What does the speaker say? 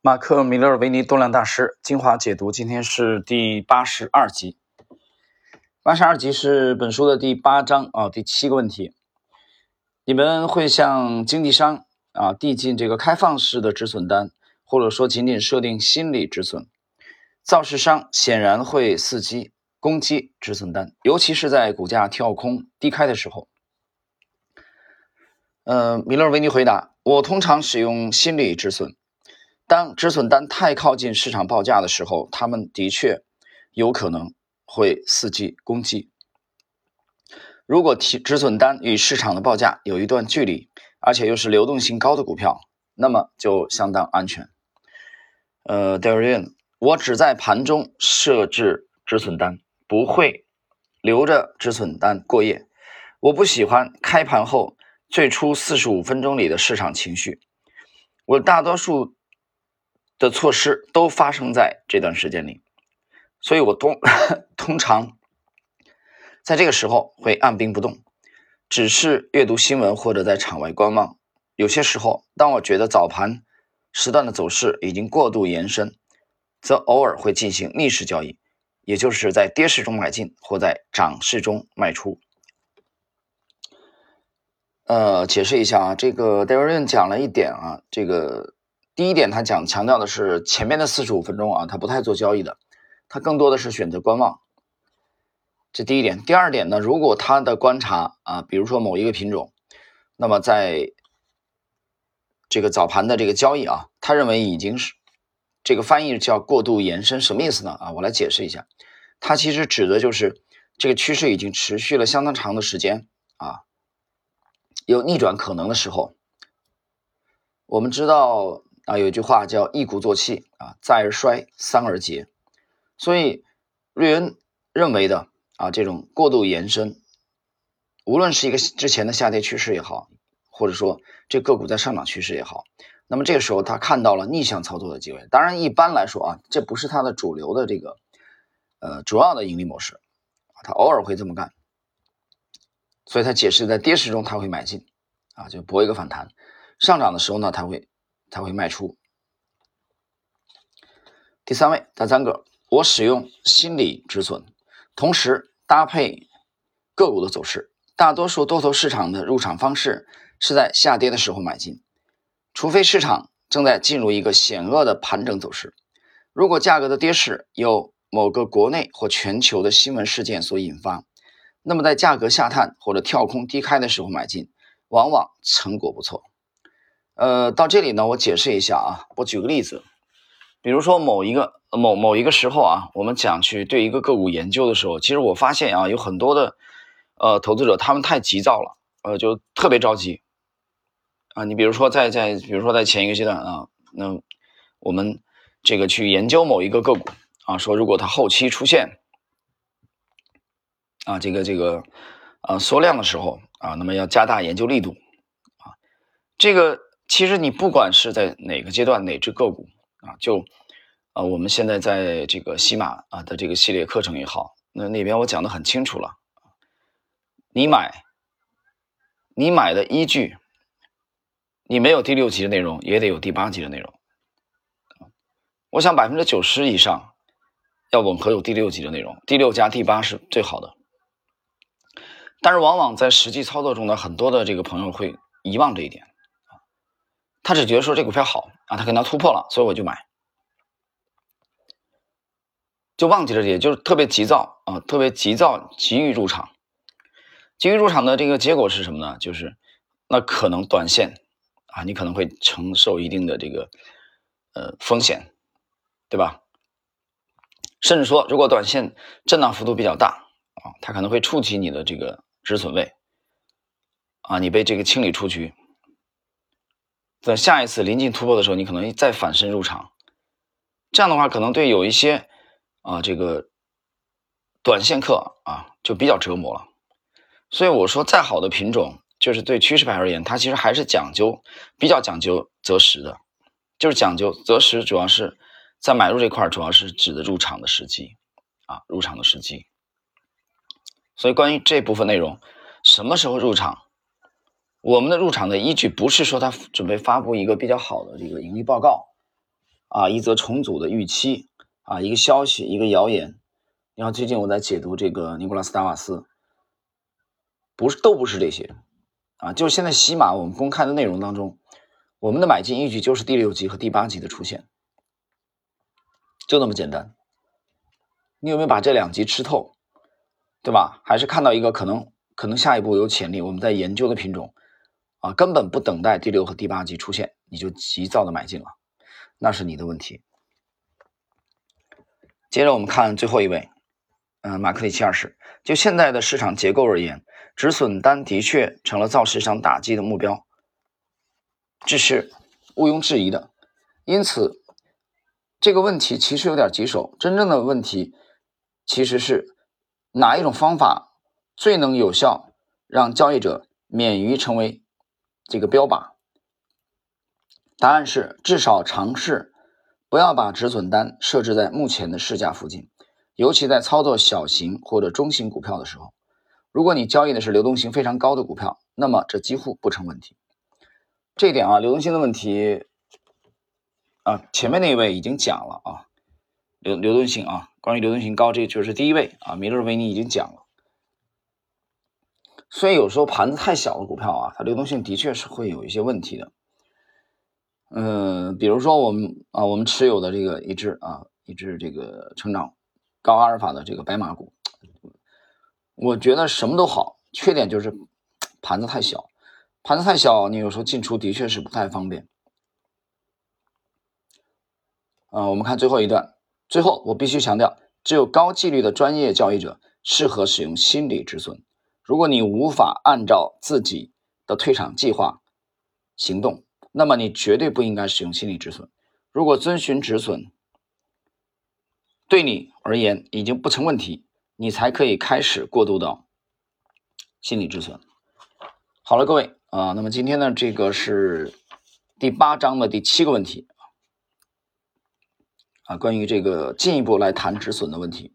马克·米勒维尼动量大师精华解读，今天是第八十二集。八十二集是本书的第八章啊，第七个问题：你们会向经纪商啊递进这个开放式的止损单，或者说仅仅设定心理止损？造市商显然会伺机攻击止损单，尤其是在股价跳空低开的时候。呃，米勒维尼回答：我通常使用心理止损。当止损单太靠近市场报价的时候，他们的确有可能会伺机攻击。如果提止损单与市场的报价有一段距离，而且又是流动性高的股票，那么就相当安全。呃 d a r i a n 我只在盘中设置止损单，不会留着止损单过夜。我不喜欢开盘后最初四十五分钟里的市场情绪。我大多数。的措施都发生在这段时间里，所以我通 通常在这个时候会按兵不动，只是阅读新闻或者在场外观望。有些时候，当我觉得早盘时段的走势已经过度延伸，则偶尔会进行逆势交易，也就是在跌势中买进或在涨势中卖出。呃，解释一下啊，这个 Darren 讲了一点啊，这个。第一点，他讲强调的是前面的四十五分钟啊，他不太做交易的，他更多的是选择观望。这第一点。第二点呢，如果他的观察啊，比如说某一个品种，那么在这个早盘的这个交易啊，他认为已经是这个翻译叫过度延伸，什么意思呢？啊，我来解释一下，它其实指的就是这个趋势已经持续了相当长的时间啊，有逆转可能的时候，我们知道。啊，有一句话叫“一鼓作气啊，再而衰，三而竭”。所以，瑞恩认为的啊，这种过度延伸，无论是一个之前的下跌趋势也好，或者说这个股在上涨趋势也好，那么这个时候他看到了逆向操作的机会。当然，一般来说啊，这不是他的主流的这个呃主要的盈利模式，他偶尔会这么干。所以他解释在跌势中他会买进啊，就搏一个反弹；上涨的时候呢，他会。才会卖出。第三位，第三个，我使用心理止损，同时搭配个股的走势。大多数多头市场的入场方式是在下跌的时候买进，除非市场正在进入一个险恶的盘整走势。如果价格的跌势由某个国内或全球的新闻事件所引发，那么在价格下探或者跳空低开的时候买进，往往成果不错。呃，到这里呢，我解释一下啊，我举个例子，比如说某一个某某一个时候啊，我们讲去对一个个股研究的时候，其实我发现啊，有很多的呃投资者他们太急躁了，呃，就特别着急啊。你比如说在在比如说在前一个阶段啊，那我们这个去研究某一个个股啊，说如果它后期出现啊这个这个呃缩量的时候啊，那么要加大研究力度啊，这个。其实你不管是在哪个阶段哪只个股啊，就啊我们现在在这个西马啊的这个系列课程也好，那那边我讲的很清楚了。你买，你买的依据，你没有第六级的内容，也得有第八级的内容。我想百分之九十以上要吻合有第六级的内容，第六加第八是最好的。但是往往在实际操作中呢，很多的这个朋友会遗忘这一点。他只觉得说这股票好啊，他可能要突破了，所以我就买，就忘记了也，就是特别急躁啊，特别急躁，急于入场，急于入场的这个结果是什么呢？就是那可能短线啊，你可能会承受一定的这个呃风险，对吧？甚至说，如果短线震荡幅度比较大啊，它可能会触及你的这个止损位啊，你被这个清理出局。在下一次临近突破的时候，你可能再反身入场，这样的话可能对有一些啊这个短线客啊就比较折磨了。所以我说，再好的品种，就是对趋势派而言，它其实还是讲究比较讲究择时的，就是讲究择时，主要是在买入这块主要是指的入场的时机啊，入场的时机。所以关于这部分内容，什么时候入场？我们的入场的依据不是说他准备发布一个比较好的这个盈利报告啊，一则重组的预期啊，一个消息，一个谣言。你看最近我在解读这个尼古拉斯达瓦斯，不是都不是这些啊，就是现在西马我们公开的内容当中，我们的买进依据就是第六级和第八级的出现，就那么简单。你有没有把这两级吃透，对吧？还是看到一个可能可能下一步有潜力，我们在研究的品种啊，根本不等待第六和第八级出现，你就急躁的买进了，那是你的问题。接着我们看最后一位，嗯，马克里奇二世。就现在的市场结构而言，止损单的确成了造市场打击的目标，这是毋庸置疑的。因此，这个问题其实有点棘手。真正的问题。其实是哪一种方法最能有效让交易者免于成为这个标靶？答案是至少尝试不要把止损单设置在目前的市价附近，尤其在操作小型或者中型股票的时候。如果你交易的是流动性非常高的股票，那么这几乎不成问题。这一点啊，流动性的问题啊，前面那一位已经讲了啊。流流动性啊，关于流动性高，这就是第一位啊。米勒维尼已经讲了，所以有时候盘子太小的股票啊，它流动性的确是会有一些问题的。嗯，比如说我们啊，我们持有的这个一只啊，一只这个成长高阿尔法的这个白马股，我觉得什么都好，缺点就是盘子太小，盘子太小，你有时候进出的确是不太方便。啊，我们看最后一段。最后，我必须强调，只有高纪律的专业交易者适合使用心理止损。如果你无法按照自己的退场计划行动，那么你绝对不应该使用心理止损。如果遵循止损对你而言已经不成问题，你才可以开始过渡到心理止损。好了，各位啊，那么今天呢，这个是第八章的第七个问题。啊，关于这个进一步来谈止损的问题。